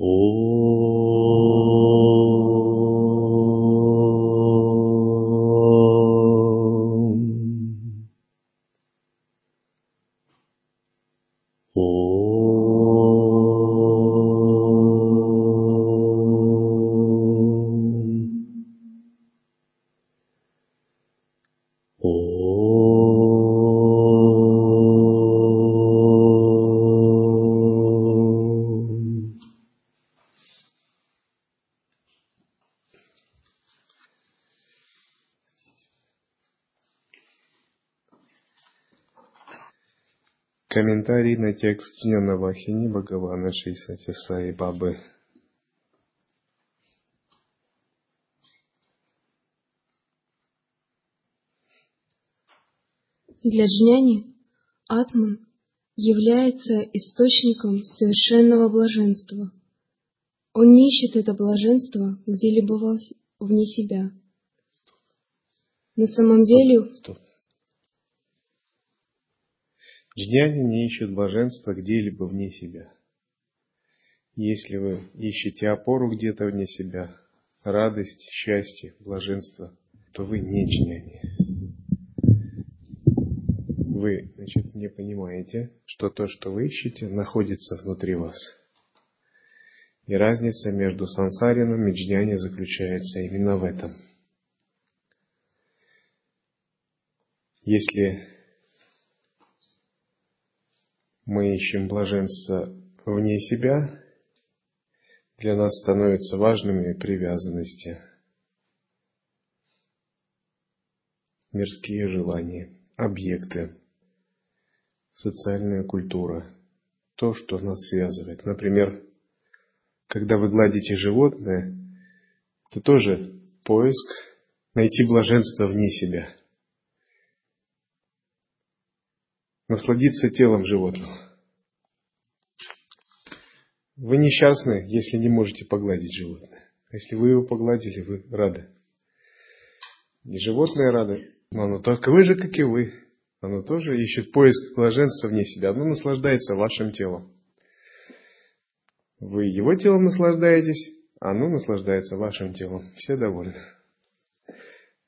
Oh. Комментарий на текст Джнанавахини Бхагавана Шисати Саи Бабы. Для джняни атман является источником совершенного блаженства. Он не ищет это блаженство где-либо вне себя. На самом деле... Стоп. Джняни не ищут блаженства где-либо вне себя. Если вы ищете опору где-то вне себя, радость, счастье, блаженство, то вы не джняни. Вы, значит, не понимаете, что то, что вы ищете, находится внутри вас. И разница между сансарином и джняни заключается именно в этом. Если мы ищем блаженство вне себя, для нас становятся важными привязанности, мирские желания, объекты, социальная культура, то, что нас связывает. Например, когда вы гладите животное, это тоже поиск найти блаженство вне себя – насладиться телом животного. Вы несчастны, если не можете погладить животное. А если вы его погладили, вы рады. И животное рады, но оно такое же, как и вы. Оно тоже ищет поиск блаженства вне себя. Оно наслаждается вашим телом. Вы его телом наслаждаетесь, а оно наслаждается вашим телом. Все довольны.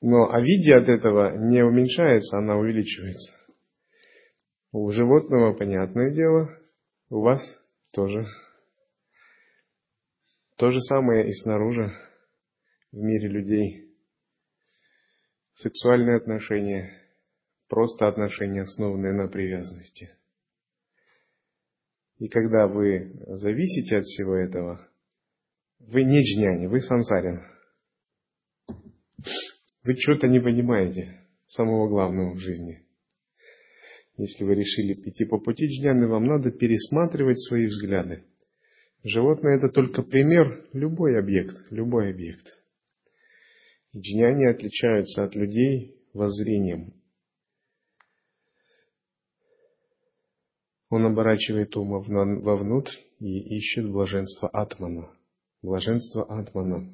Но а от этого не уменьшается, она увеличивается. У животного, понятное дело, у вас тоже. То же самое и снаружи, в мире людей. Сексуальные отношения, просто отношения, основанные на привязанности. И когда вы зависите от всего этого, вы не джняни, вы сансарин. Вы что-то не понимаете самого главного в жизни – если вы решили идти по пути джняны, вам надо пересматривать свои взгляды. Животное это только пример, любой объект, любой объект. Джняни отличаются от людей воззрением. Он оборачивает ум вовнутрь и ищет блаженство Атмана. Блаженство Атмана.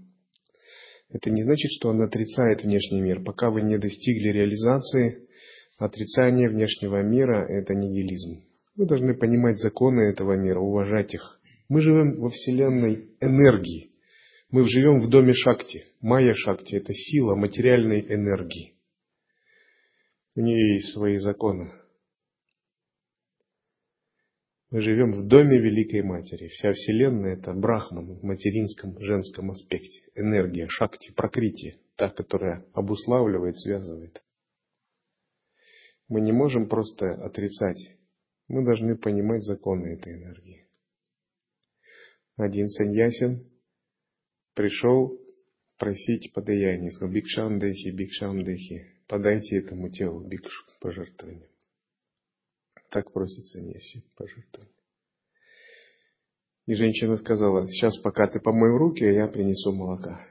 Это не значит, что он отрицает внешний мир. Пока вы не достигли реализации Отрицание внешнего мира – это нигилизм. Вы должны понимать законы этого мира, уважать их. Мы живем во вселенной энергии. Мы живем в доме Шакти. Майя Шакти – это сила материальной энергии. У нее есть свои законы. Мы живем в доме Великой Матери. Вся Вселенная – это Брахман в материнском женском аспекте. Энергия, Шакти, Прокрити, та, которая обуславливает, связывает. Мы не можем просто отрицать. Мы должны понимать законы этой энергии. Один саньясин пришел просить подаяние. Сказал, бикшам дехи, бикшам дехи. Подайте этому телу бикшу пожертвование. Так просит саньяси пожертвование. И женщина сказала, сейчас пока ты помой руки, я принесу молока.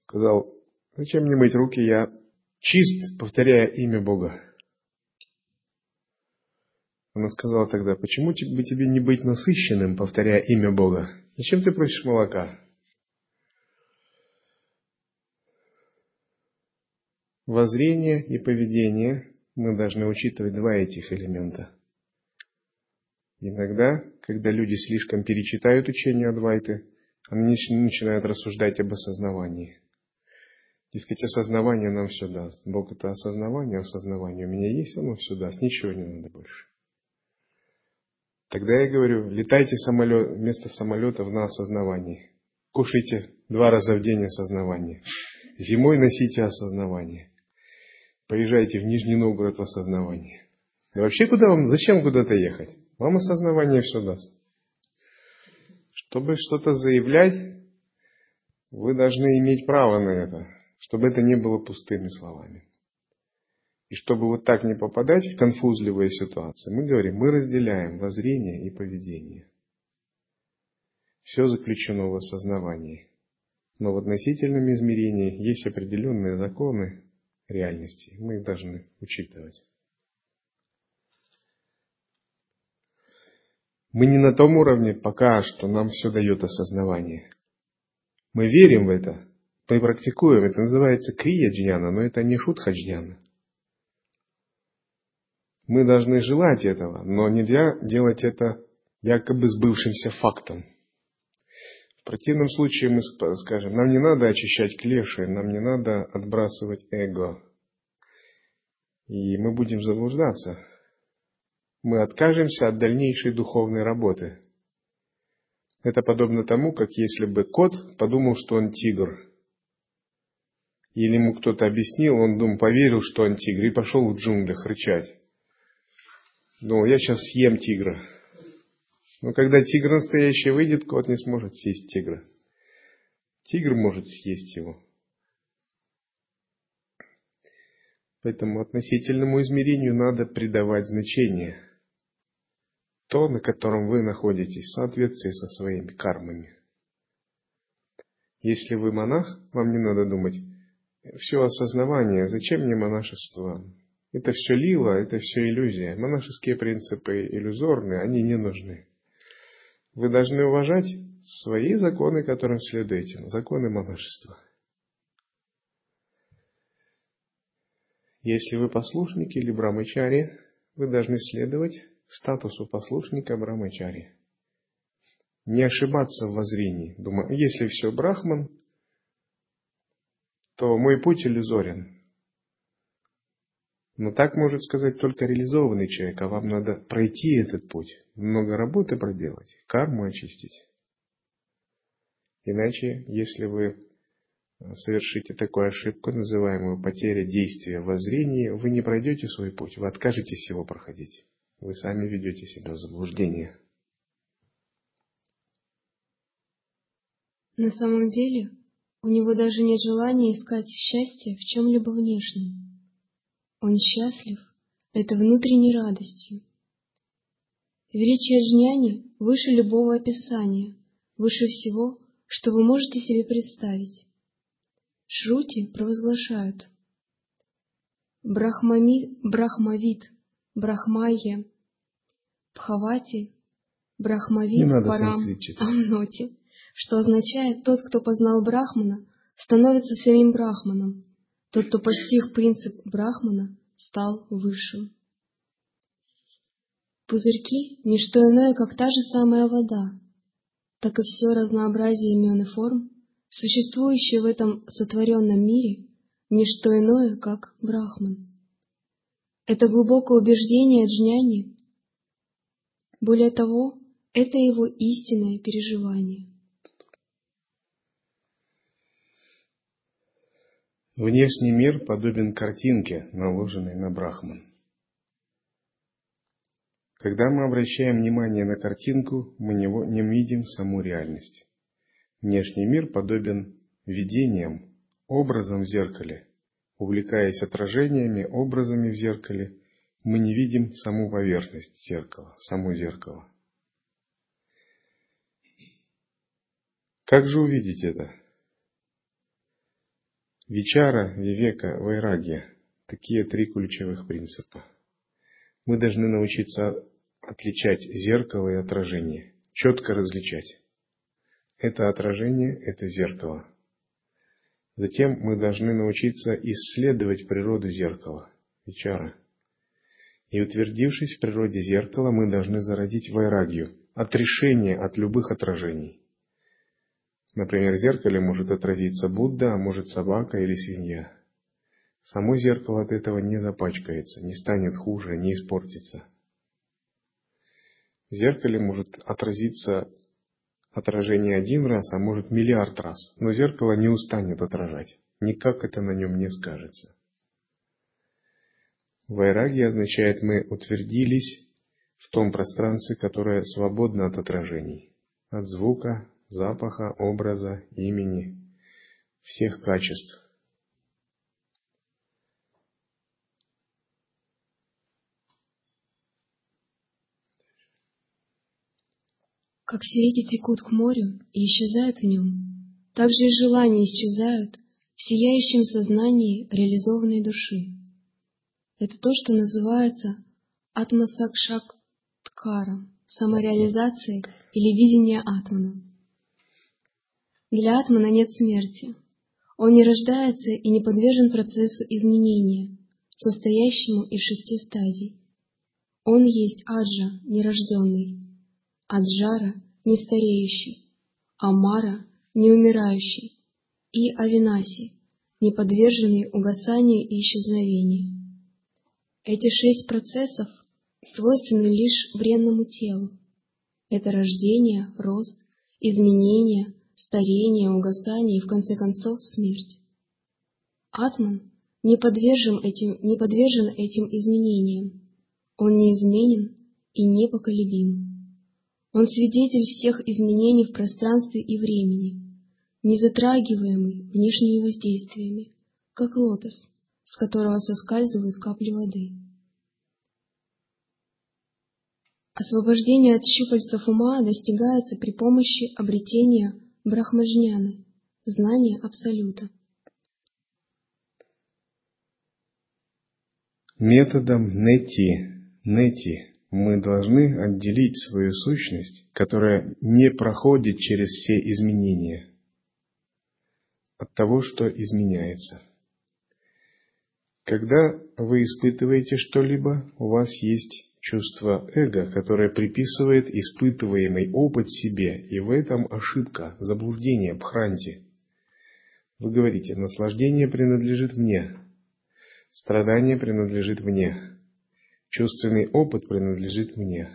Сказал, зачем мне мыть руки, я чист, повторяя имя Бога. Она сказала тогда, почему бы тебе не быть насыщенным, повторяя имя Бога? Зачем ты просишь молока? Воззрение и поведение мы должны учитывать два этих элемента. Иногда, когда люди слишком перечитают учение Адвайты, они начинают рассуждать об осознавании. Дескать, осознавание нам все даст. Бог это осознавание, осознавание у меня есть, оно все даст, ничего не надо больше. Тогда я говорю, летайте самолет, вместо самолетов на осознавании. Кушайте два раза в день осознавание. Зимой носите осознавание. Поезжайте в Нижний Новгород в осознавании. И вообще куда вам, зачем куда-то ехать? Вам осознавание все даст. Чтобы что-то заявлять, вы должны иметь право на это, чтобы это не было пустыми словами. И чтобы вот так не попадать в конфузливые ситуации, мы говорим, мы разделяем воззрение и поведение. Все заключено в осознавании. Но в относительном измерении есть определенные законы реальности. Мы их должны учитывать. Мы не на том уровне пока что нам все дает осознавание. Мы верим в это, практикуем. Это называется крия джняна, но это не шутха джняна. Мы должны желать этого, но нельзя делать это якобы сбывшимся фактом. В противном случае мы скажем, нам не надо очищать клеши, нам не надо отбрасывать эго. И мы будем заблуждаться мы откажемся от дальнейшей духовной работы. Это подобно тому, как если бы кот подумал, что он тигр. Или ему кто-то объяснил, он думал, поверил, что он тигр, и пошел в джунглях рычать. Думал, я сейчас съем тигра. Но когда тигр настоящий выйдет, кот не сможет съесть тигра. Тигр может съесть его. Поэтому относительному измерению надо придавать значение – то, на котором вы находитесь, в соответствии со своими кармами. Если вы монах, вам не надо думать, все осознавание, зачем мне монашество? Это все лила, это все иллюзия. Монашеские принципы иллюзорные, они не нужны. Вы должны уважать свои законы, которым следуете, законы монашества. Если вы послушники или брамачари, вы должны следовать статусу послушника Брамачари. Не ошибаться в воззрении. Думаю, если все брахман, то мой путь иллюзорен. Но так может сказать только реализованный человек, а вам надо пройти этот путь, много работы проделать, карму очистить. Иначе, если вы совершите такую ошибку, называемую потеря действия в воззрении, вы не пройдете свой путь, вы откажетесь его проходить. Вы сами ведете себя в заблуждение. На самом деле, у него даже нет желания искать счастье в чем-либо внешнем. Он счастлив это внутренней радостью. Величие Джняни выше любого описания, выше всего, что вы можете себе представить. Шрути провозглашают. Брахмами, брахмавид Брахмайя, Бхавати, Брахмавид, Парам, Амноти, что означает «тот, кто познал Брахмана, становится самим Брахманом, тот, кто постиг принцип Брахмана, стал высшим». Пузырьки — не что иное, как та же самая вода, так и все разнообразие имен и форм, существующее в этом сотворенном мире, не что иное, как Брахман. Это глубокое убеждение Джняни. Более того, это его истинное переживание. Внешний мир подобен картинке, наложенной на Брахман. Когда мы обращаем внимание на картинку, мы не видим саму реальность. Внешний мир подобен видениям, образом в зеркале, Увлекаясь отражениями, образами в зеркале, мы не видим саму поверхность зеркала, само зеркало. Как же увидеть это? Вичара, Вивека, Вайрагья – такие три ключевых принципа. Мы должны научиться отличать зеркало и отражение, четко различать. Это отражение, это зеркало – Затем мы должны научиться исследовать природу зеркала, Вичара. И утвердившись в природе зеркала, мы должны зародить вайрагию, отрешение от любых отражений. Например, в зеркале может отразиться Будда, а может собака или свинья. Само зеркало от этого не запачкается, не станет хуже, не испортится. В зеркале может отразиться отражение один раз, а может миллиард раз, но зеркало не устанет отражать, никак это на нем не скажется. Вайраги означает «мы утвердились в том пространстве, которое свободно от отражений, от звука, запаха, образа, имени, всех качеств. Как все реки текут к морю и исчезают в нем, так же и желания исчезают в сияющем сознании реализованной души. Это то, что называется атмасакшакткаром, самореализацией или видение атмана. Для атмана нет смерти. Он не рождается и не подвержен процессу изменения, состоящему из шести стадий. Он есть аджа, нерожденный, аджара, нестареющий, амара, неумирающий, и авинаси, не подверженный угасанию и исчезновению. Эти шесть процессов свойственны лишь бренному телу. Это рождение, рост, изменение, старение, угасание и, в конце концов, смерть. Атман не подвержен этим, не подвержен этим изменениям. Он неизменен и непоколебим. Он свидетель всех изменений в пространстве и времени, не затрагиваемый внешними воздействиями, как лотос, с которого соскальзывают капли воды. Освобождение от щупальцев ума достигается при помощи обретения Брахмаджняны – знание Абсолюта. Методом нети, нети мы должны отделить свою сущность, которая не проходит через все изменения, от того, что изменяется. Когда вы испытываете что-либо, у вас есть чувство эго, которое приписывает испытываемый опыт себе, и в этом ошибка, заблуждение, бхранти. Вы говорите, наслаждение принадлежит мне, страдание принадлежит мне, чувственный опыт принадлежит мне.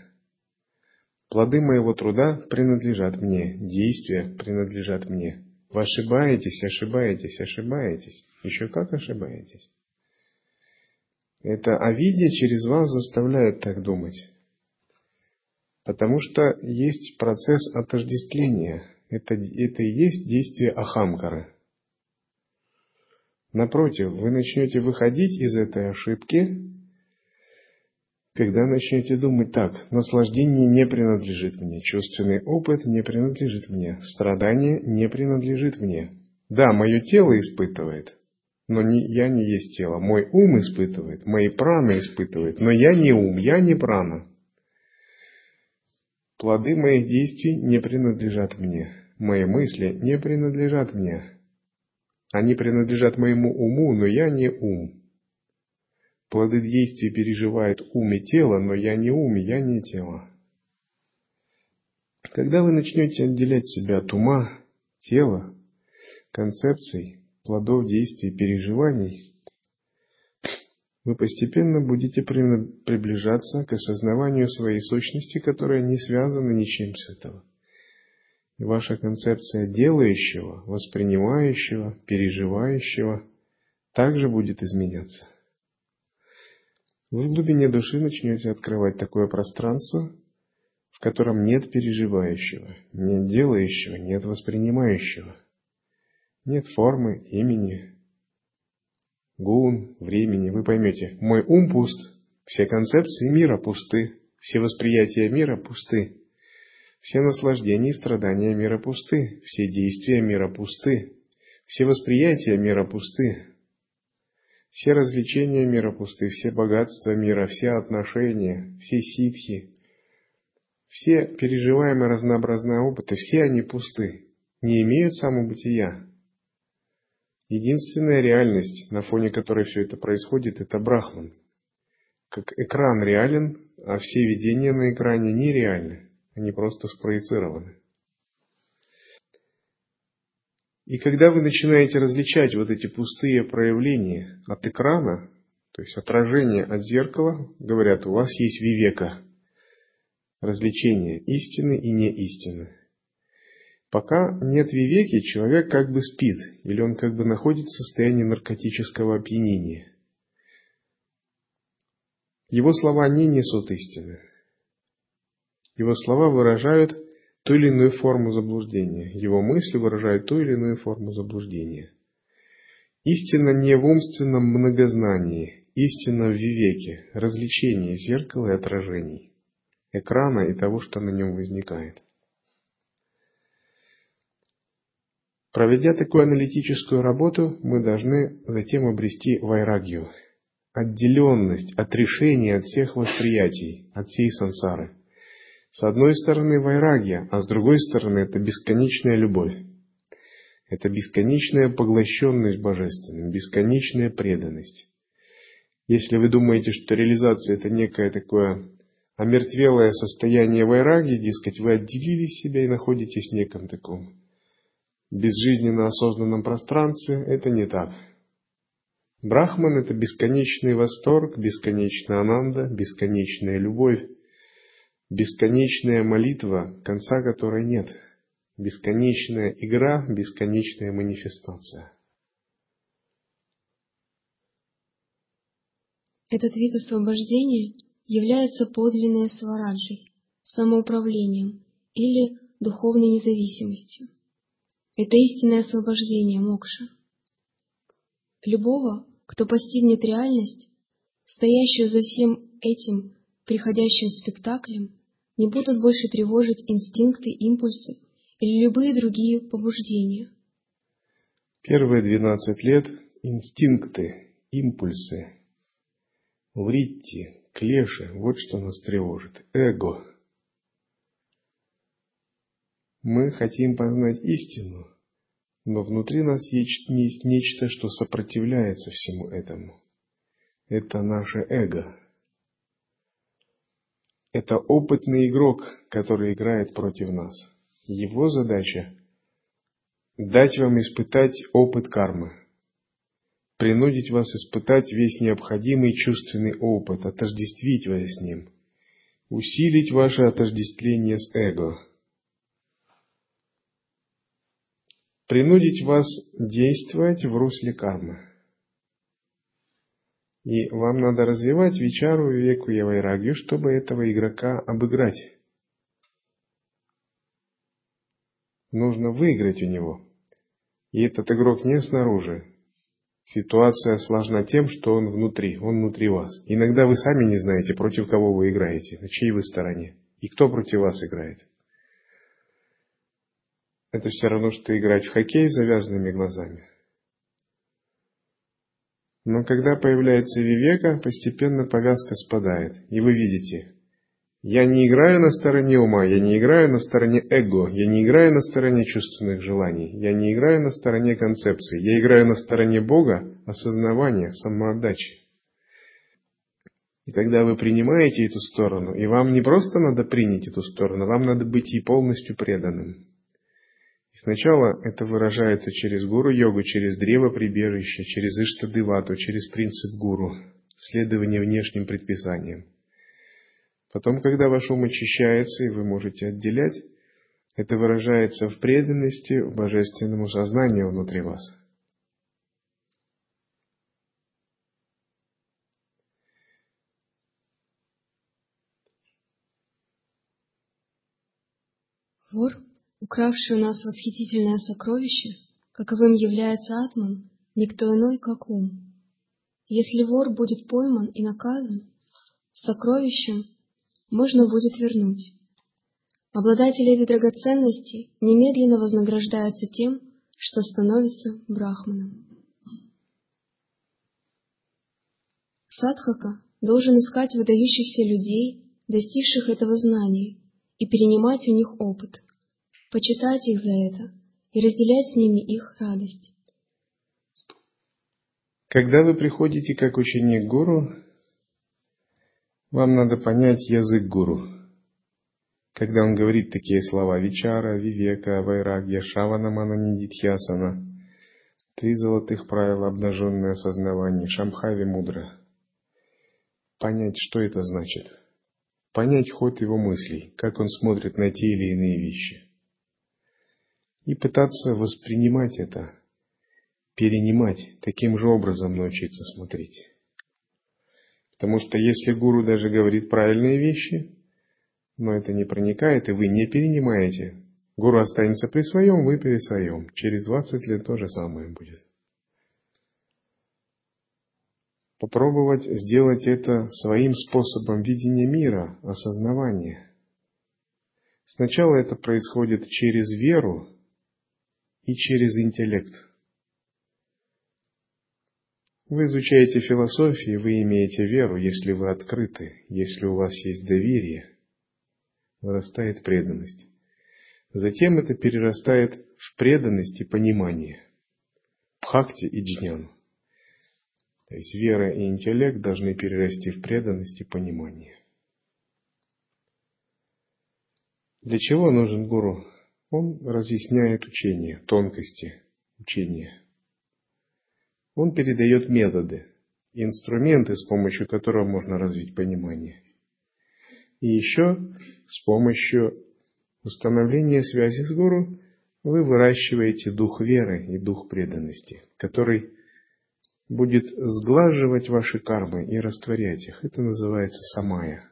Плоды моего труда принадлежат мне, действия принадлежат мне. Вы ошибаетесь, ошибаетесь, ошибаетесь. Еще как ошибаетесь. Это Авидия через вас заставляет так думать. Потому что есть процесс отождествления. Это, это и есть действие Ахамкары. Напротив, вы начнете выходить из этой ошибки, когда начнете думать так, наслаждение не принадлежит мне, чувственный опыт не принадлежит мне, страдание не принадлежит мне. Да, мое тело испытывает, но не, я не есть тело. Мой ум испытывает, мои праны испытывают, но я не ум, я не прана. Плоды моих действий не принадлежат мне, мои мысли не принадлежат мне. Они принадлежат моему уму, но я не ум. Плоды действий переживает ум и тело, но я не ум, я не тело. Когда вы начнете отделять себя от ума, тела, концепций, плодов действий и переживаний, вы постепенно будете приближаться к осознаванию своей сущности, которая не связана ничем с этого. И ваша концепция делающего, воспринимающего, переживающего также будет изменяться. Вы в глубине души начнете открывать такое пространство, в котором нет переживающего, нет делающего, нет воспринимающего – нет формы, имени, гун, времени. Вы поймете, мой ум пуст, все концепции мира пусты, все восприятия мира пусты, все наслаждения и страдания мира пусты, все действия мира пусты, все восприятия мира пусты, все развлечения мира пусты, все богатства мира, все отношения, все ситхи, все переживаемые разнообразные опыты, все они пусты, не имеют самобытия. Единственная реальность, на фоне которой все это происходит, это Брахман. как экран реален, а все видения на экране нереальны, они просто спроецированы. И когда вы начинаете различать вот эти пустые проявления от экрана, то есть отражение от зеркала, говорят, у вас есть вивека, развлечение истины и неистины. Пока нет вивеки, человек как бы спит, или он как бы находится в состоянии наркотического опьянения. Его слова не несут истины. Его слова выражают ту или иную форму заблуждения. Его мысли выражают ту или иную форму заблуждения. Истина не в умственном многознании, истина в вивеке, развлечении зеркала и отражений, экрана и того, что на нем возникает. Проведя такую аналитическую работу, мы должны затем обрести вайрагью, отделенность, отрешение от всех восприятий, от всей сансары. С одной стороны вайрагия, а с другой стороны это бесконечная любовь. Это бесконечная поглощенность божественным, бесконечная преданность. Если вы думаете, что реализация это некое такое омертвелое состояние вайраги, дескать, вы отделили себя и находитесь в неком таком безжизненно осознанном пространстве, это не так. Брахман – это бесконечный восторг, бесконечная ананда, бесконечная любовь, бесконечная молитва, конца которой нет, бесконечная игра, бесконечная манифестация. Этот вид освобождения является подлинной свараджей, самоуправлением или духовной независимостью. Это истинное освобождение мокша. Любого, кто постигнет реальность, стоящую за всем этим приходящим спектаклем, не будут больше тревожить инстинкты, импульсы или любые другие побуждения. Первые двенадцать лет инстинкты, импульсы, вритти, клеши, вот что нас тревожит, эго – мы хотим познать истину, но внутри нас есть нечто, что сопротивляется всему этому. Это наше эго. Это опытный игрок, который играет против нас. Его задача – дать вам испытать опыт кармы, принудить вас испытать весь необходимый чувственный опыт, отождествить вас с ним, усилить ваше отождествление с эго – принудить вас действовать в русле кармы. И вам надо развивать вечару, веку и чтобы этого игрока обыграть. Нужно выиграть у него. И этот игрок не снаружи. Ситуация сложна тем, что он внутри, он внутри вас. Иногда вы сами не знаете, против кого вы играете, на чьей вы стороне, и кто против вас играет. Это все равно, что играть в хоккей с завязанными глазами. Но когда появляется вивека, постепенно повязка спадает, и вы видите, я не играю на стороне ума, я не играю на стороне эго, я не играю на стороне чувственных желаний, я не играю на стороне концепции, я играю на стороне Бога, осознавания, самоотдачи. И когда вы принимаете эту сторону, и вам не просто надо принять эту сторону, вам надо быть ей полностью преданным. И сначала это выражается через гуру-йогу, через древо прибежища, через иштадевату, через принцип гуру, следование внешним предписаниям. Потом, когда ваш ум очищается, и вы можете отделять, это выражается в преданности в божественному сознанию внутри вас. Вор укравший у нас восхитительное сокровище, каковым является Атман, никто иной, как ум. Если вор будет пойман и наказан, сокровищем можно будет вернуть. Обладатели этой драгоценности немедленно вознаграждаются тем, что становится брахманом. Садхака должен искать выдающихся людей, достигших этого знания, и перенимать у них опыт – почитать их за это и разделять с ними их радость. Когда вы приходите как ученик гуру, Вам надо понять язык гуру. Когда он говорит такие слова Вичара, Вивека, Вайрагья, Шавана, Мананидитьясана, три золотых правила, обнаженное осознавание, Шамхави мудро. Понять, что это значит. Понять ход его мыслей, как он смотрит на те или иные вещи. И пытаться воспринимать это, перенимать, таким же образом научиться смотреть. Потому что если гуру даже говорит правильные вещи, но это не проникает, и вы не перенимаете, гуру останется при своем, вы при своем. Через 20 лет то же самое будет. Попробовать сделать это своим способом видения мира, осознавания. Сначала это происходит через веру и через интеллект – вы изучаете философию, вы имеете веру, если вы открыты, если у вас есть доверие, вырастает преданность. Затем это перерастает в преданность и понимание. Бхакти и джнян. То есть вера и интеллект должны перерасти в преданность и понимание. Для чего нужен гуру? Он разъясняет учение, тонкости учения. Он передает методы, инструменты, с помощью которых можно развить понимание. И еще с помощью установления связи с гуру вы выращиваете дух веры и дух преданности, который будет сглаживать ваши кармы и растворять их. Это называется самая.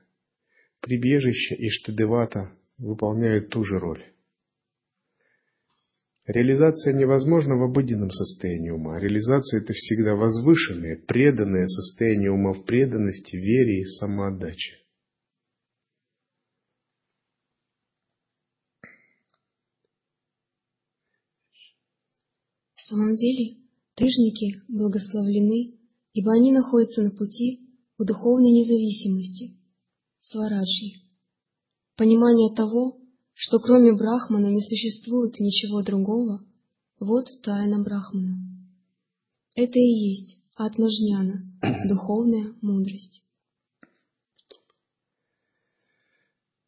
Прибежище и штадевата выполняют ту же роль. Реализация невозможна в обыденном состоянии ума. Реализация – это всегда возвышенное, преданное состояние ума в преданности, вере и самоотдаче. В самом деле, тыжники благословлены, ибо они находятся на пути к духовной независимости, свараджи. Понимание того, что кроме Брахмана не существует ничего другого, вот тайна Брахмана. Это и есть Атмажняна, духовная мудрость.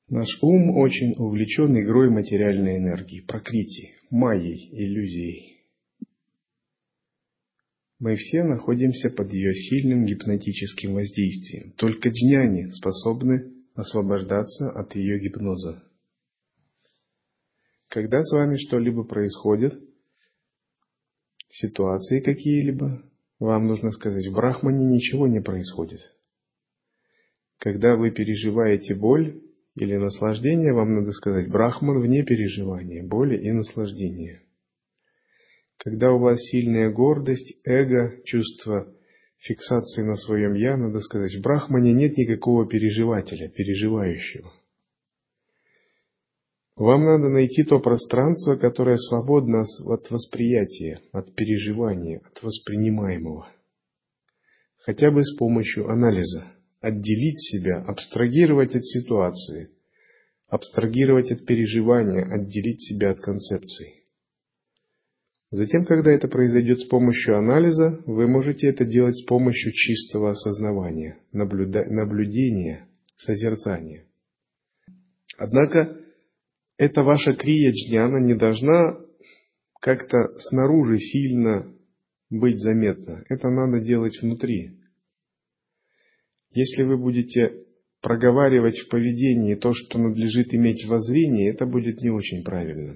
Наш ум очень увлечен игрой материальной энергии, прокрити, майей, иллюзией. Мы все находимся под ее сильным гипнотическим воздействием. Только джняни способны освобождаться от ее гипноза. Когда с вами что-либо происходит, ситуации какие-либо, вам нужно сказать, в Брахмане ничего не происходит. Когда вы переживаете боль или наслаждение, вам надо сказать, Брахман вне переживания, боли и наслаждения. Когда у вас сильная гордость, эго, чувство фиксации на своем «я», надо сказать, в Брахмане нет никакого переживателя, переживающего. Вам надо найти то пространство, которое свободно от восприятия, от переживания, от воспринимаемого. Хотя бы с помощью анализа. Отделить себя, абстрагировать от ситуации, абстрагировать от переживания, отделить себя от концепций. Затем, когда это произойдет с помощью анализа, вы можете это делать с помощью чистого осознавания, наблюда... наблюдения, созерцания. Однако, эта ваша крия джняна не должна как-то снаружи сильно быть заметна. Это надо делать внутри. Если вы будете проговаривать в поведении то, что надлежит иметь в это будет не очень правильно.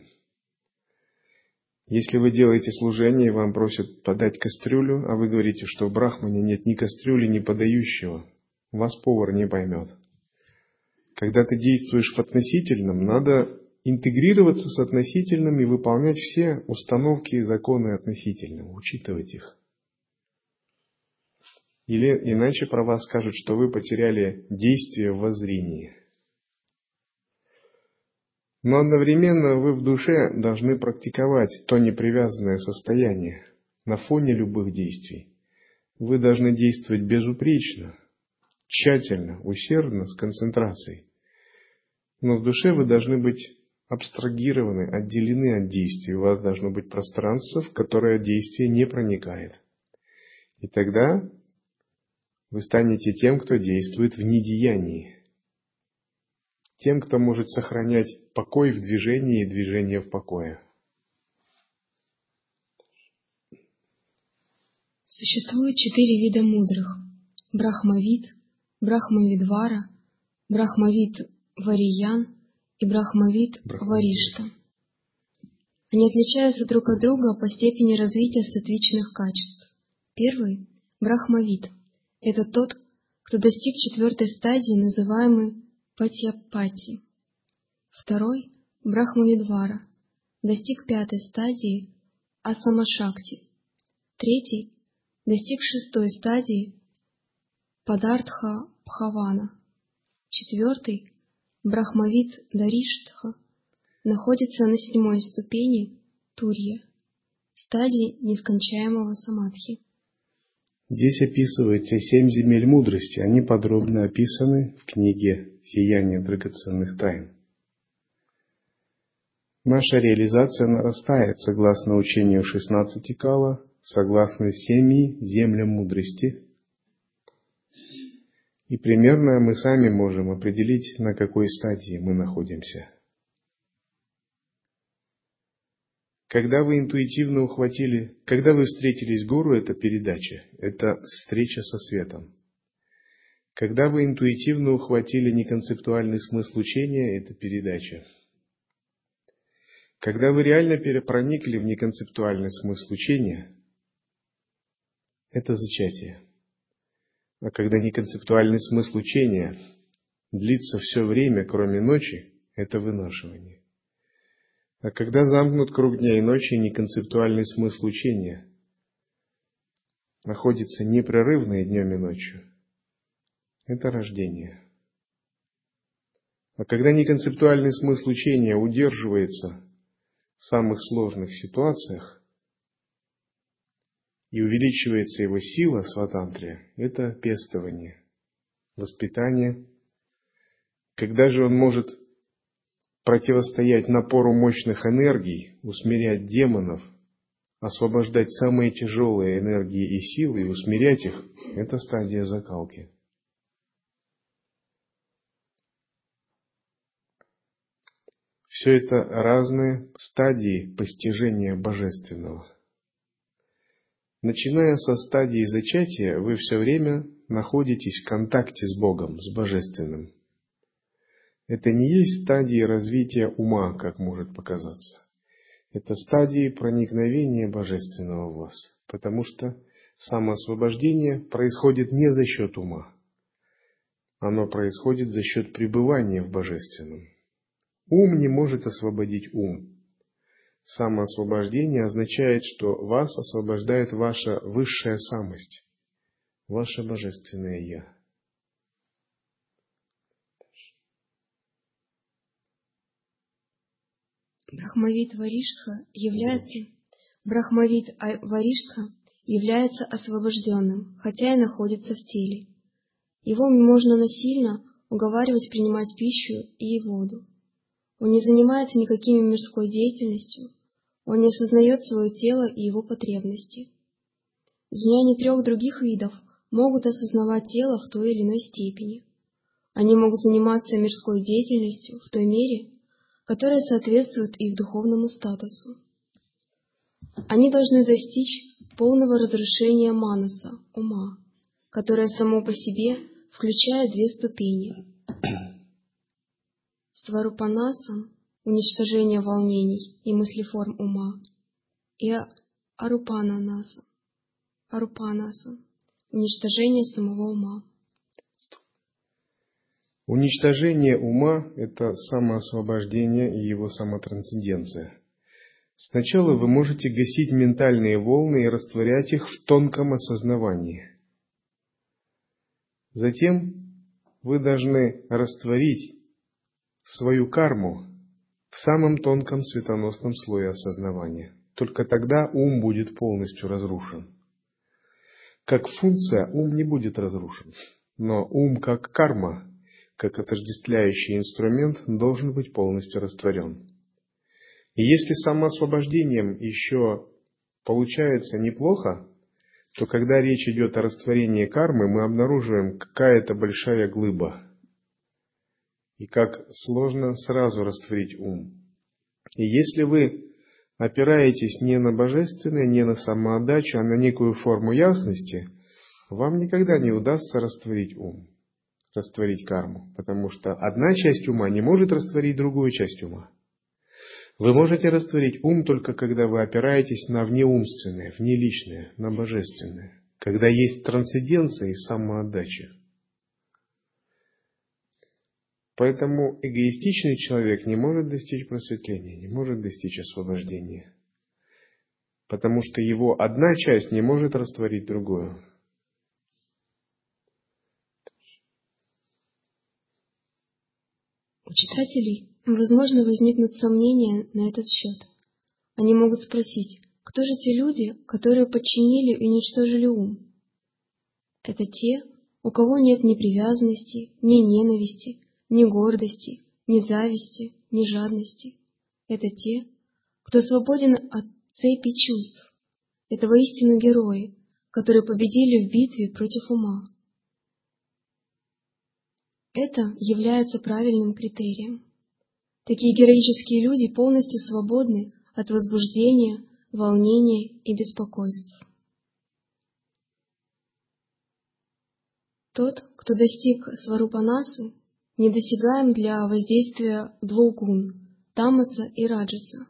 Если вы делаете служение, и вам просят подать кастрюлю, а вы говорите, что в Брахмане нет ни кастрюли, ни подающего, вас повар не поймет. Когда ты действуешь в относительном, надо интегрироваться с относительным и выполнять все установки и законы относительного, учитывать их. Или иначе про вас скажут, что вы потеряли действие в воззрении. Но одновременно вы в душе должны практиковать то непривязанное состояние на фоне любых действий. Вы должны действовать безупречно, тщательно, усердно, с концентрацией. Но в душе вы должны быть абстрагированы, отделены от действий. У вас должно быть пространство, в которое действие не проникает. И тогда Вы станете тем, кто действует в недеянии. Тем, кто может сохранять покой в движении и движение в покое. Существует четыре вида мудрых. Брахмавид, Брахмавидвара, Брахмавид Вариян и Брахмавид Варишта. Они отличаются друг от друга по степени развития сатвичных качеств. Первый – Брахмавид. Это тот, кто достиг четвертой стадии, называемой Патьяпати. Второй – Брахмавидвара. Достиг пятой стадии Асамашакти. Третий – достиг шестой стадии Падартха Бхавана. Четвертый, Брахмавид Дариштха, находится на седьмой ступени Турья, стадии нескончаемого самадхи. Здесь описывается семь земель мудрости. Они подробно описаны в книге «Сияние драгоценных тайн». Наша реализация нарастает согласно учению 16 кала, согласно семи землям мудрости, и примерно мы сами можем определить, на какой стадии мы находимся. Когда вы интуитивно ухватили, когда вы встретились гуру, это передача, это встреча со светом. Когда вы интуитивно ухватили неконцептуальный смысл учения, это передача. Когда вы реально перепроникли в неконцептуальный смысл учения, это зачатие. А когда неконцептуальный смысл учения длится все время, кроме ночи, это вынашивание. А когда замкнут круг дня и ночи, неконцептуальный смысл учения находится непрерывно и днем и ночью, это рождение. А когда неконцептуальный смысл учения удерживается в самых сложных ситуациях, и увеличивается его сила сватантрия, это пестование, воспитание. Когда же он может противостоять напору мощных энергий, усмирять демонов, освобождать самые тяжелые энергии и силы и усмирять их, это стадия закалки. Все это разные стадии постижения божественного. Начиная со стадии зачатия, вы все время находитесь в контакте с Богом, с Божественным. Это не есть стадии развития ума, как может показаться. Это стадии проникновения Божественного в вас, потому что самоосвобождение происходит не за счет ума. Оно происходит за счет пребывания в Божественном. Ум не может освободить ум. Самоосвобождение означает, что вас освобождает ваша высшая самость, ваше божественное Я. Брахмавид Вариштха является, Брахмавид Вариштха является освобожденным, хотя и находится в теле. Его можно насильно уговаривать принимать пищу и воду. Он не занимается никакими мирской деятельностью, он не осознает свое тело и его потребности. Джняне трех других видов могут осознавать тело в той или иной степени. Они могут заниматься мирской деятельностью в той мере, которая соответствует их духовному статусу. Они должны достичь полного разрушения манаса, ума, которое само по себе включает две ступени сварупанасам – уничтожение волнений и мыслеформ ума, и арупананасам – арупанасам – уничтожение самого ума. Уничтожение ума – это самоосвобождение и его самотрансценденция. Сначала вы можете гасить ментальные волны и растворять их в тонком осознавании. Затем вы должны растворить свою карму в самом тонком светоносном слое осознавания. Только тогда ум будет полностью разрушен. Как функция ум не будет разрушен, но ум как карма, как отождествляющий инструмент, должен быть полностью растворен. И если самоосвобождением еще получается неплохо, то когда речь идет о растворении кармы, мы обнаруживаем какая-то большая глыба. И как сложно сразу растворить ум. И если вы опираетесь не на божественное, не на самоотдачу, а на некую форму ясности, вам никогда не удастся растворить ум, растворить карму, потому что одна часть ума не может растворить другую часть ума. Вы можете растворить ум только когда вы опираетесь на внеумственное, внеличное, на божественное, когда есть трансценденция и самоотдача. Поэтому эгоистичный человек не может достичь просветления, не может достичь освобождения. Потому что его одна часть не может растворить другую. У читателей, возможно, возникнут сомнения на этот счет. Они могут спросить, кто же те люди, которые подчинили и уничтожили ум? Это те, у кого нет ни привязанности, ни ненависти, ни гордости, ни зависти, ни жадности. Это те, кто свободен от цепи чувств. Это воистину герои, которые победили в битве против ума. Это является правильным критерием. Такие героические люди полностью свободны от возбуждения, волнения и беспокойств. Тот, кто достиг сварупанасы, недосягаем для воздействия двух гун — тамаса и раджаса.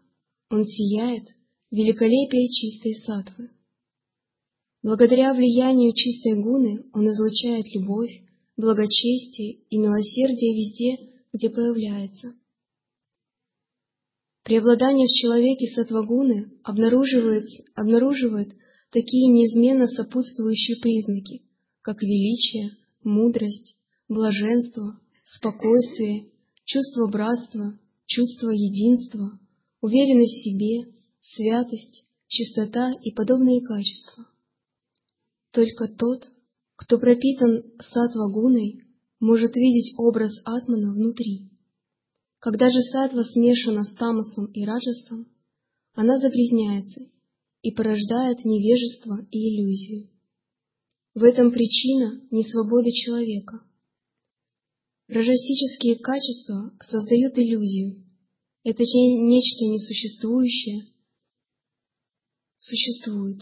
Он сияет великолепие чистой сатвы. Благодаря влиянию чистой гуны он излучает любовь, благочестие и милосердие везде, где появляется. Преобладание в человеке сатвагуны обнаруживает, обнаруживает такие неизменно сопутствующие признаки, как величие, мудрость, блаженство, спокойствие, чувство братства, чувство единства, уверенность в себе, святость, чистота и подобные качества. Только тот, кто пропитан сатвагуной, может видеть образ атмана внутри. Когда же сатва смешана с тамасом и раджасом, она загрязняется и порождает невежество и иллюзию. В этом причина несвободы человека – Рожастические качества создают иллюзию. Это нечто несуществующее существует.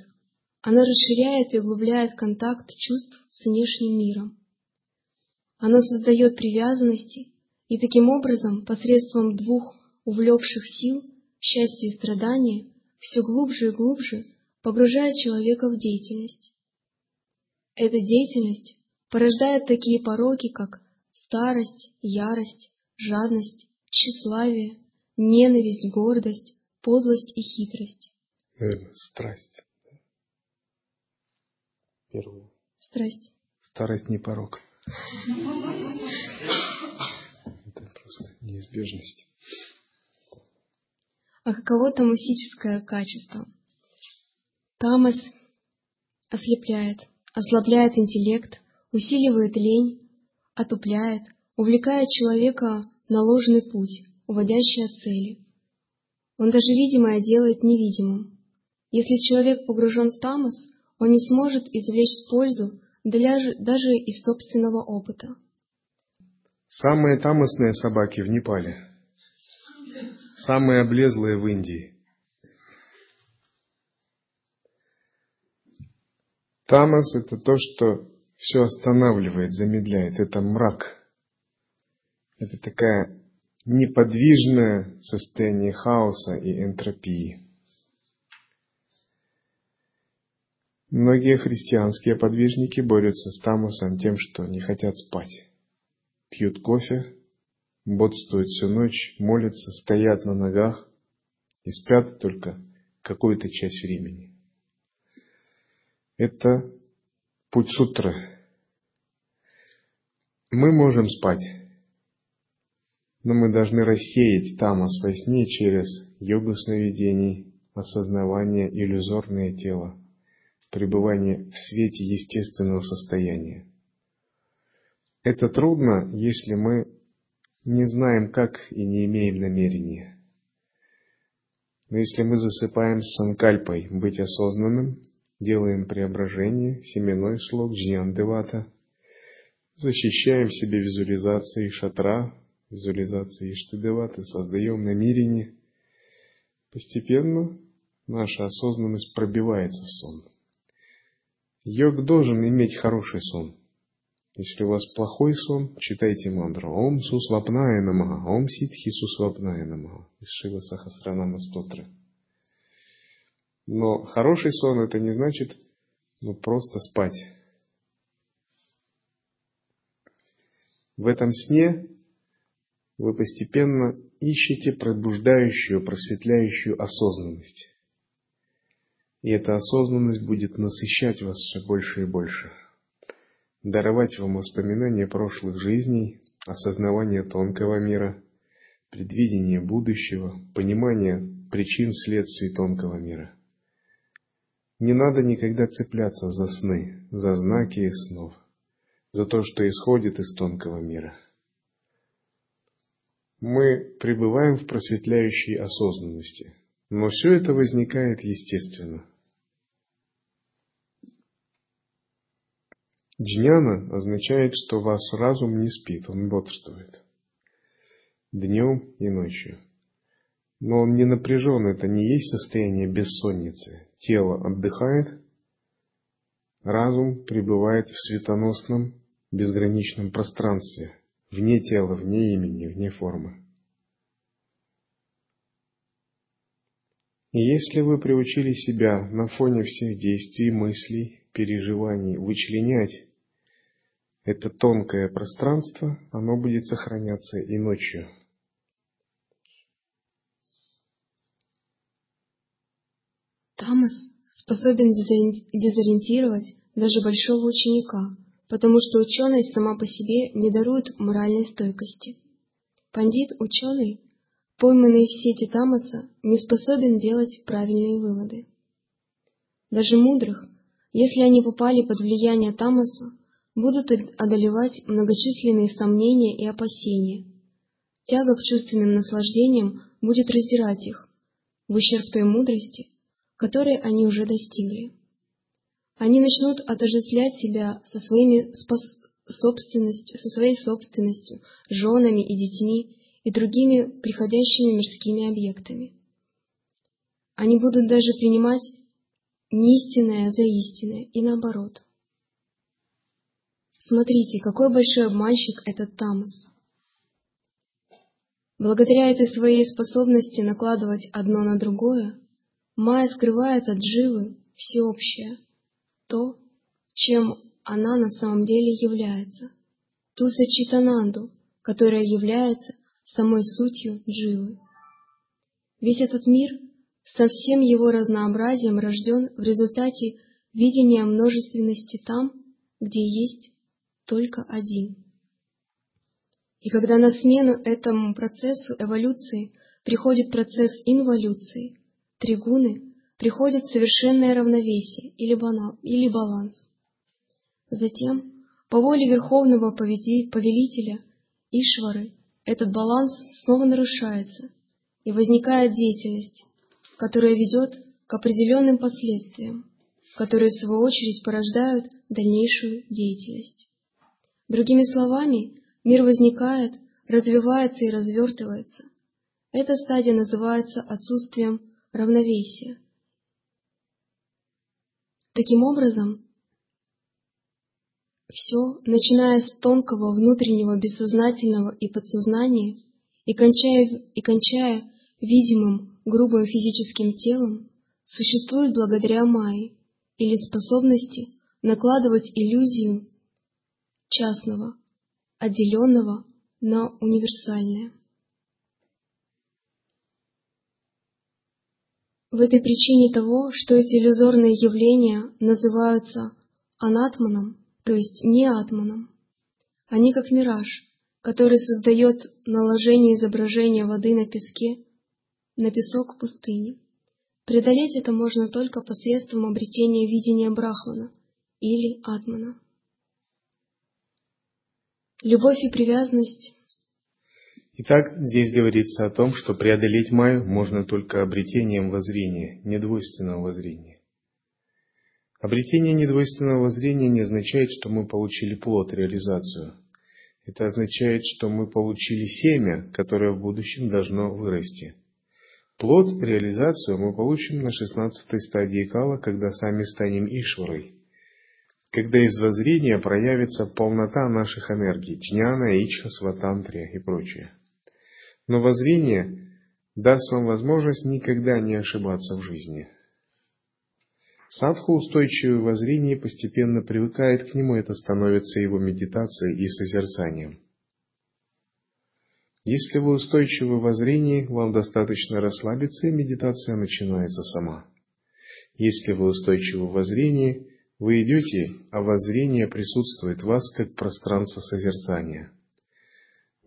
Оно расширяет и углубляет контакт чувств с внешним миром. Оно создает привязанности и таким образом посредством двух увлекших сил, счастья и страдания, все глубже и глубже погружает человека в деятельность. Эта деятельность порождает такие пороки, как старость, ярость, жадность, тщеславие, ненависть, гордость, подлость и хитрость. Наверное, страсть. Первую. Страсть. Старость не порог. Это просто неизбежность. А каково тамасическое качество? Тамас ослепляет, ослабляет интеллект, усиливает лень, отупляет, увлекает человека на ложный путь, уводящий от цели. Он даже видимое делает невидимым. Если человек погружен в тамос, он не сможет извлечь пользу даже из собственного опыта. Самые тамосные собаки в Непале. Самые облезлые в Индии. Тамос – это то, что все останавливает, замедляет. Это мрак. Это такая неподвижное состояние хаоса и энтропии. Многие христианские подвижники борются с тамусом тем, что не хотят спать. Пьют кофе, бодствуют всю ночь, молятся, стоят на ногах и спят только какую-то часть времени. Это путь сутры, мы можем спать, но мы должны рассеять тамас во сне через йогу сновидений, осознавание иллюзорное тело, пребывание в свете естественного состояния. Это трудно, если мы не знаем как и не имеем намерения. Но если мы засыпаем с санкальпой быть осознанным, делаем преображение, семенной слог, джнян-девата, защищаем себе визуализацией шатра, визуализацией иштадеваты, создаем намерение. Постепенно наша осознанность пробивается в сон. Йог должен иметь хороший сон. Если у вас плохой сон, читайте мантру Ом Сусвапная Намаха, Ом Ситхи Сусвапная Намаха из Шива Сахасранама Стотры. Но хороший сон это не значит ну, просто спать. В этом сне вы постепенно ищете пробуждающую, просветляющую осознанность. И эта осознанность будет насыщать вас все больше и больше. Даровать вам воспоминания прошлых жизней, осознавание тонкого мира, предвидение будущего, понимание причин следствий тонкого мира. Не надо никогда цепляться за сны, за знаки снов, за то, что исходит из тонкого мира. Мы пребываем в просветляющей осознанности, но все это возникает естественно. Джняна означает, что ваш разум не спит, он бодрствует. Днем и ночью. Но он не напряжен, это не есть состояние бессонницы. Тело отдыхает, разум пребывает в светоносном безграничном пространстве, вне тела, вне имени, вне формы. И если вы приучили себя на фоне всех действий, мыслей, переживаний вычленять это тонкое пространство, оно будет сохраняться и ночью. Тамас способен дезориентировать даже большого ученика, потому что ученость сама по себе не дарует моральной стойкости. Пандит, ученый, пойманный в сети Тамаса, не способен делать правильные выводы. Даже мудрых, если они попали под влияние Тамаса, будут одолевать многочисленные сомнения и опасения. Тяга к чувственным наслаждениям будет раздирать их, в ущерб той мудрости, которой они уже достигли. Они начнут отождествлять себя со, своими спос... собственностью, со своей собственностью, женами и детьми и другими приходящими мирскими объектами. Они будут даже принимать неистинное за истинное и наоборот – Смотрите, какой большой обманщик этот Тамас. Благодаря этой своей способности накладывать одно на другое, Майя скрывает от Дживы всеобщее, то, чем она на самом деле является, ту Сачитананду, которая является самой сутью Дживы. Весь этот мир со всем его разнообразием рожден в результате видения множественности там, где есть только один. И когда на смену этому процессу эволюции приходит процесс инволюции, тригуны, приходит совершенное равновесие или, баланс. Затем, по воле Верховного Повелителя Ишвары, этот баланс снова нарушается, и возникает деятельность, которая ведет к определенным последствиям, которые в свою очередь порождают дальнейшую деятельность. Другими словами, мир возникает, развивается и развертывается. Эта стадия называется отсутствием равновесия. Таким образом, все, начиная с тонкого внутреннего бессознательного и подсознания и кончая, и кончая видимым грубым физическим телом, существует благодаря майе или способности накладывать иллюзию частного, отделенного на универсальное. В этой причине того, что эти иллюзорные явления называются анатманом, то есть не атманом. Они как мираж, который создает наложение изображения воды на песке, на песок в пустыне. Преодолеть это можно только посредством обретения видения Брахмана или Атмана. Любовь и привязанность. Итак, здесь говорится о том, что преодолеть Майю можно только обретением воззрения, недвойственного воззрения. Обретение недвойственного зрения не означает, что мы получили плод, реализацию. Это означает, что мы получили семя, которое в будущем должно вырасти. Плод, реализацию мы получим на шестнадцатой стадии кала, когда сами станем Ишварой. Когда из воззрения проявится полнота наших энергий, джняна, ичха, сватантрия и прочее. Но воззрение даст вам возможность никогда не ошибаться в жизни. Садху устойчивое воззрение постепенно привыкает к нему, это становится его медитацией и созерцанием. Если вы устойчивы в воззрении, вам достаточно расслабиться, и медитация начинается сама. Если вы устойчивы в воззрении, вы идете, а воззрение присутствует в вас как пространство созерцания.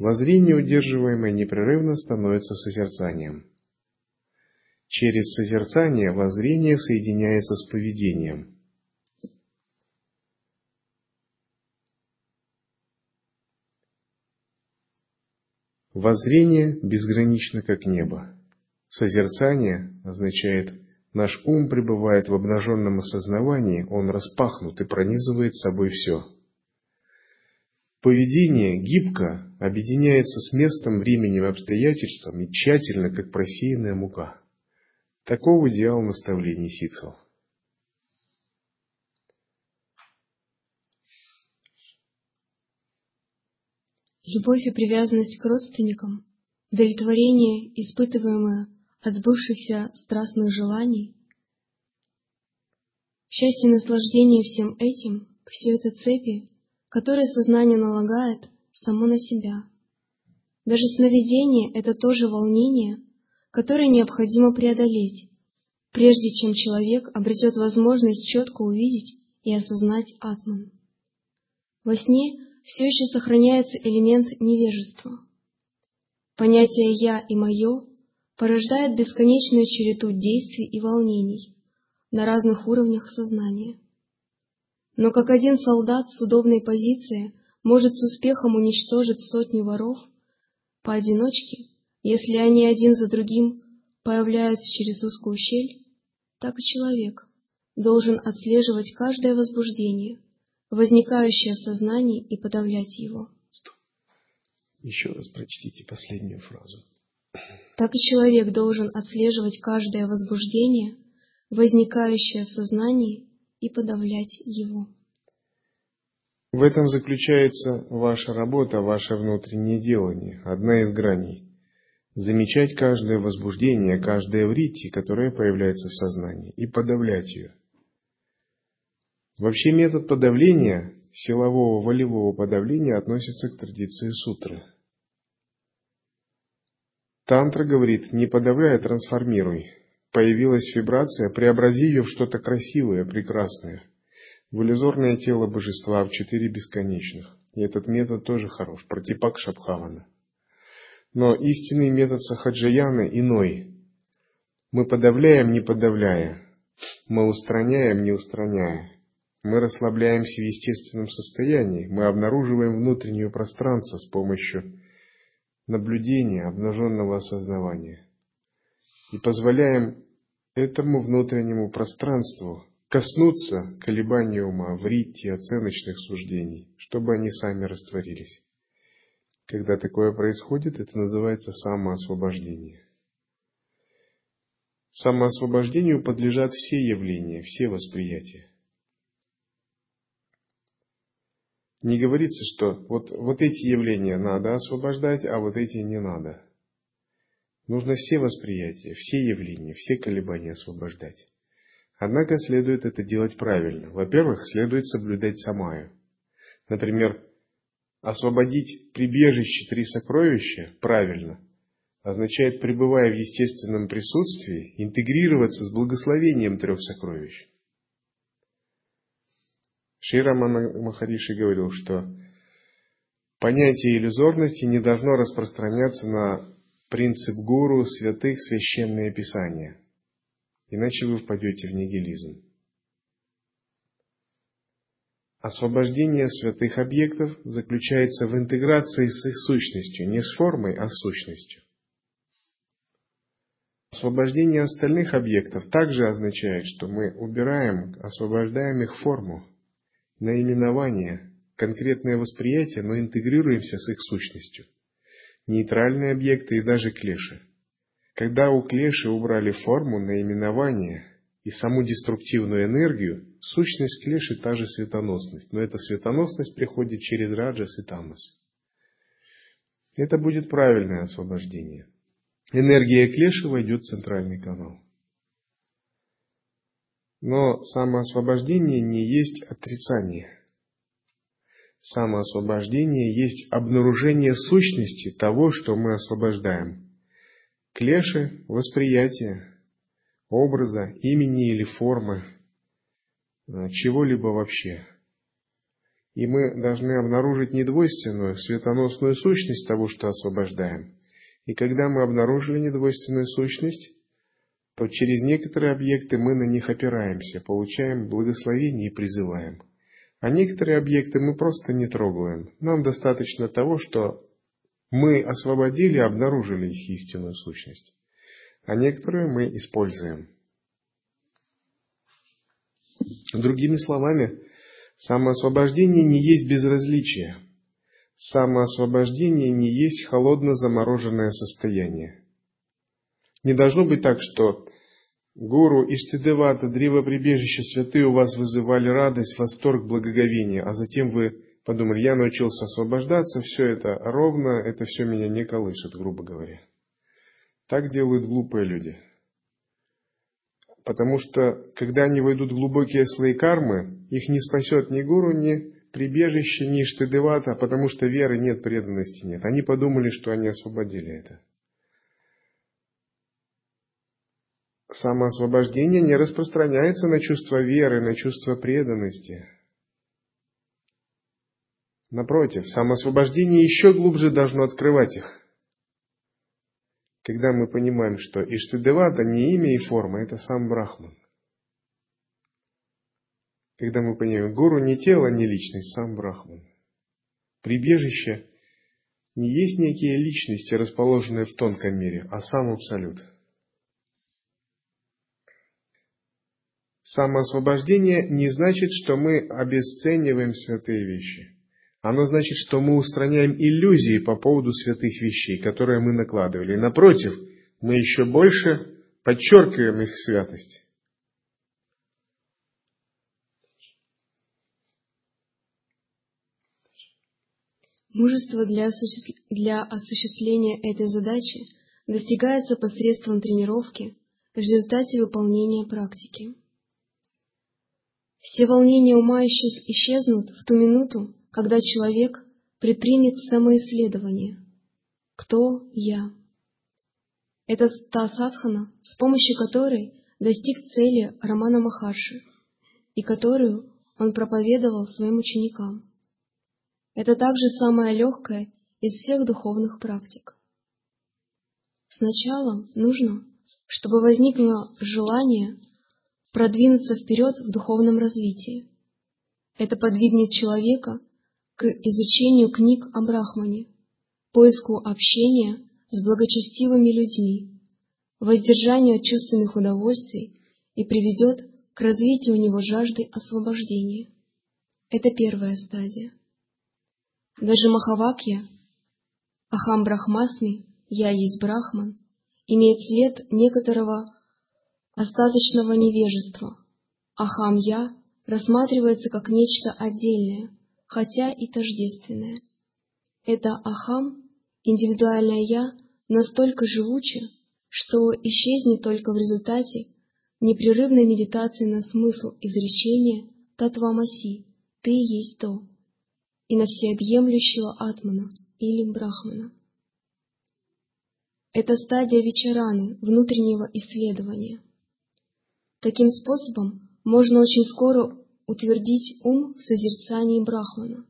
Воззрение, удерживаемое непрерывно, становится созерцанием. Через созерцание воззрение соединяется с поведением. Воззрение безгранично как небо. Созерцание означает, наш ум пребывает в обнаженном осознавании, он распахнут и пронизывает собой все. Поведение гибко объединяется с местом, временем обстоятельством и тщательно, как просеянная мука. Таков идеал наставлений ситхов. Любовь и привязанность к родственникам, удовлетворение, испытываемое от сбывшихся страстных желаний, счастье и наслаждение всем этим, все это цепи, которые сознание налагает само на себя. Даже сновидение — это тоже волнение, которые необходимо преодолеть, прежде чем человек обретет возможность четко увидеть и осознать атман. Во сне все еще сохраняется элемент невежества. Понятие «я» и «моё» порождает бесконечную череду действий и волнений на разных уровнях сознания. Но как один солдат с удобной позиции может с успехом уничтожить сотню воров поодиночке, если они один за другим появляются через узкую щель, так и человек должен отслеживать каждое возбуждение, возникающее в сознании, и подавлять его. Еще раз прочтите последнюю фразу. Так и человек должен отслеживать каждое возбуждение, возникающее в сознании, и подавлять его. В этом заключается ваша работа, ваше внутреннее делание, одна из граней замечать каждое возбуждение, каждое врити, которое появляется в сознании, и подавлять ее. Вообще метод подавления, силового волевого подавления относится к традиции сутры. Тантра говорит, не подавляй, а трансформируй. Появилась вибрация, преобрази ее в что-то красивое, прекрасное. В иллюзорное тело божества в четыре бесконечных. И этот метод тоже хорош, протипак Шабхавана. Но истинный метод сахаджаяны иной. Мы подавляем, не подавляя. Мы устраняем, не устраняя. Мы расслабляемся в естественном состоянии. Мы обнаруживаем внутреннее пространство с помощью наблюдения, обнаженного осознавания. И позволяем этому внутреннему пространству коснуться колебания ума, врите оценочных суждений, чтобы они сами растворились. Когда такое происходит, это называется самоосвобождение. Самоосвобождению подлежат все явления, все восприятия. Не говорится, что вот, вот эти явления надо освобождать, а вот эти не надо. Нужно все восприятия, все явления, все колебания освобождать. Однако следует это делать правильно. Во-первых, следует соблюдать самаю. Например, Освободить прибежище три сокровища правильно означает, пребывая в естественном присутствии, интегрироваться с благословением трех сокровищ. Шира Махариши говорил, что понятие иллюзорности не должно распространяться на принцип гуру, святых, священное писание. Иначе вы впадете в нигилизм. Освобождение святых объектов заключается в интеграции с их сущностью, не с формой, а с сущностью. Освобождение остальных объектов также означает, что мы убираем, освобождаем их форму, наименование, конкретное восприятие, но интегрируемся с их сущностью. Нейтральные объекты и даже клеши. Когда у клеши убрали форму, наименование и саму деструктивную энергию, сущность клеши та же светоносность, но эта светоносность приходит через раджас и. Это будет правильное освобождение. Энергия клеши войдет в центральный канал. Но самоосвобождение не есть отрицание. Самоосвобождение есть обнаружение сущности того, что мы освобождаем. Клеши – восприятие, образа, имени или формы, э, чего-либо вообще. И мы должны обнаружить недвойственную, светоносную сущность того, что освобождаем. И когда мы обнаружили недвойственную сущность, то через некоторые объекты мы на них опираемся, получаем благословение и призываем. А некоторые объекты мы просто не трогаем. Нам достаточно того, что мы освободили и обнаружили их истинную сущность. А некоторые мы используем. Другими словами, самоосвобождение не есть безразличие. Самоосвобождение не есть холодно замороженное состояние. Не должно быть так, что гуру, Иштидевата, древо прибежище, святые у вас вызывали радость, восторг, благоговение, а затем вы подумали, я научился освобождаться, все это ровно, это все меня не колышет, грубо говоря. Так делают глупые люди. Потому что, когда они войдут в глубокие слои кармы, их не спасет ни гуру, ни прибежище, ни штедевата, потому что веры нет, преданности нет. Они подумали, что они освободили это. Самоосвобождение не распространяется на чувство веры, на чувство преданности. Напротив, самоосвобождение еще глубже должно открывать их. Когда мы понимаем, что Иштудевата не имя и форма, это сам Брахман. Когда мы понимаем, гуру не тело, не личность, сам Брахман. Прибежище не есть некие личности, расположенные в тонком мире, а сам Абсолют – Самоосвобождение не значит, что мы обесцениваем святые вещи. Оно значит, что мы устраняем иллюзии по поводу святых вещей, которые мы накладывали. напротив, мы еще больше подчеркиваем их святость. Мужество для, осуществ... для осуществления этой задачи достигается посредством тренировки в результате выполнения практики. Все волнения ума исчезнут в ту минуту, когда человек предпримет самоисследование. Кто я? Это та садхана, с помощью которой достиг цели Романа Махарши и которую он проповедовал своим ученикам. Это также самая легкая из всех духовных практик. Сначала нужно, чтобы возникло желание продвинуться вперед в духовном развитии. Это подвигнет человека к изучению книг о Брахмане, поиску общения с благочестивыми людьми, воздержанию от чувственных удовольствий и приведет к развитию у него жажды освобождения. Это первая стадия. Даже Махавакья, Ахам Брахмасми, Я есть Брахман, имеет след некоторого остаточного невежества. Ахам-я рассматривается как нечто отдельное, хотя и тождественное. Это ахам, индивидуальное я, настолько живуче, что исчезнет только в результате непрерывной медитации на смысл изречения Татвамаси «Ты есть то» и на всеобъемлющего Атмана или Брахмана. Это стадия вечераны, внутреннего исследования – Таким способом можно очень скоро утвердить ум в созерцании Брахмана.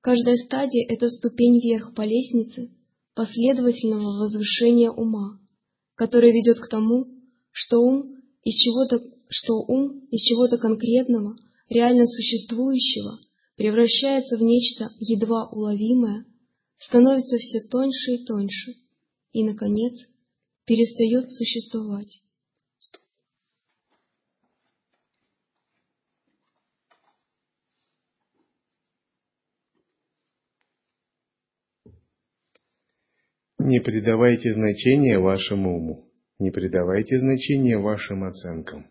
Каждая стадия – это ступень вверх по лестнице последовательного возвышения ума, которая ведет к тому, что ум из чего-то, что ум из чего-то конкретного, реально существующего, превращается в нечто едва уловимое, становится все тоньше и тоньше, и, наконец, перестает существовать. Не придавайте значения вашему уму, не придавайте значения вашим оценкам.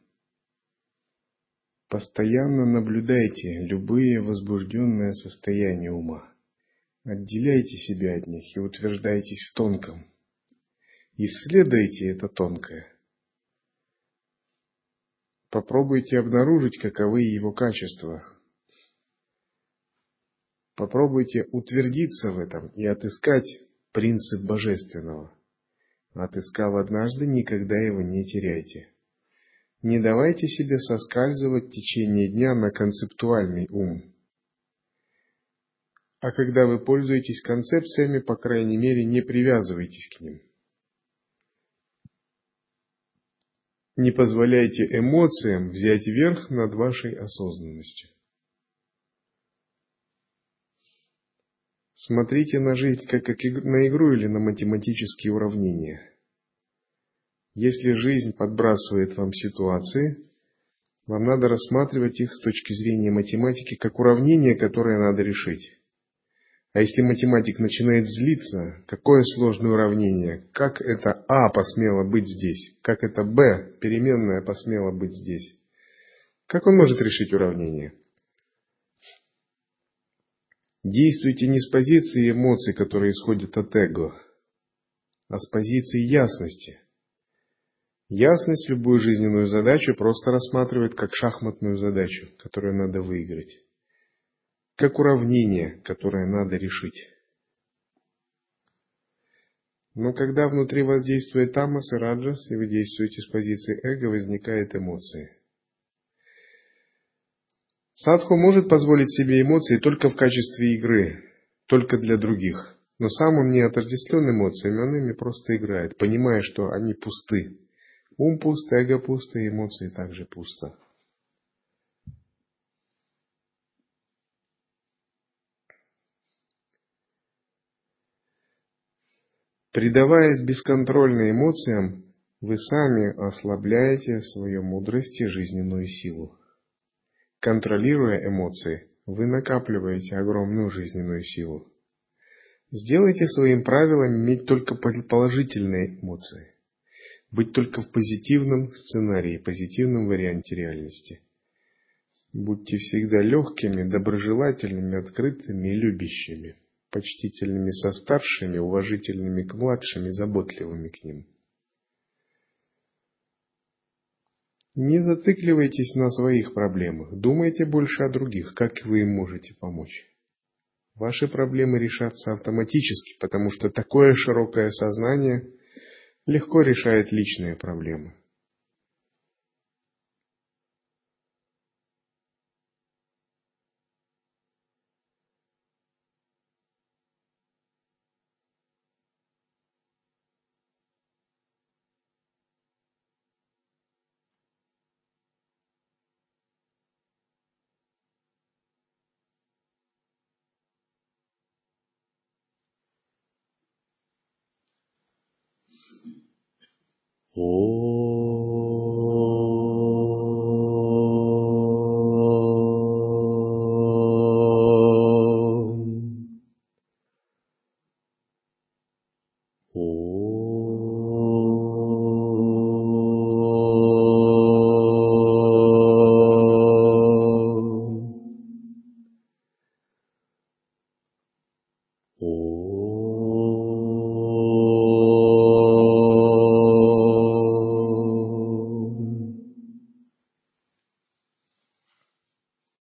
Постоянно наблюдайте любые возбужденные состояния ума. Отделяйте себя от них и утверждайтесь в тонком. Исследуйте это тонкое. Попробуйте обнаружить, каковы его качества. Попробуйте утвердиться в этом и отыскать принцип божественного. Отыскав однажды, никогда его не теряйте. Не давайте себе соскальзывать в течение дня на концептуальный ум. А когда вы пользуетесь концепциями, по крайней мере, не привязывайтесь к ним. Не позволяйте эмоциям взять верх над вашей осознанностью. Смотрите на жизнь как на игру или на математические уравнения. Если жизнь подбрасывает вам ситуации, вам надо рассматривать их с точки зрения математики как уравнение, которое надо решить. А если математик начинает злиться, какое сложное уравнение, как это А посмело быть здесь, как это Б, переменная, посмела быть здесь, как он может решить уравнение? Действуйте не с позиции эмоций, которые исходят от эго, а с позиции ясности. Ясность любую жизненную задачу просто рассматривает как шахматную задачу, которую надо выиграть. Как уравнение, которое надо решить. Но когда внутри вас действует тамас и раджас, и вы действуете с позиции эго, возникают эмоции. Садху может позволить себе эмоции только в качестве игры, только для других. Но сам он не отождествлен эмоциями, он ими просто играет, понимая, что они пусты. Ум пуст, эго пусто, эмоции также пусто. Предаваясь бесконтрольно эмоциям, вы сами ослабляете свою мудрость и жизненную силу. Контролируя эмоции, вы накапливаете огромную жизненную силу. Сделайте своим правилом иметь только положительные эмоции. Быть только в позитивном сценарии, позитивном варианте реальности. Будьте всегда легкими, доброжелательными, открытыми и любящими, почтительными со старшими, уважительными к младшим и заботливыми к ним. Не зацикливайтесь на своих проблемах, думайте больше о других, как вы им можете помочь. Ваши проблемы решатся автоматически, потому что такое широкое сознание легко решает личные проблемы.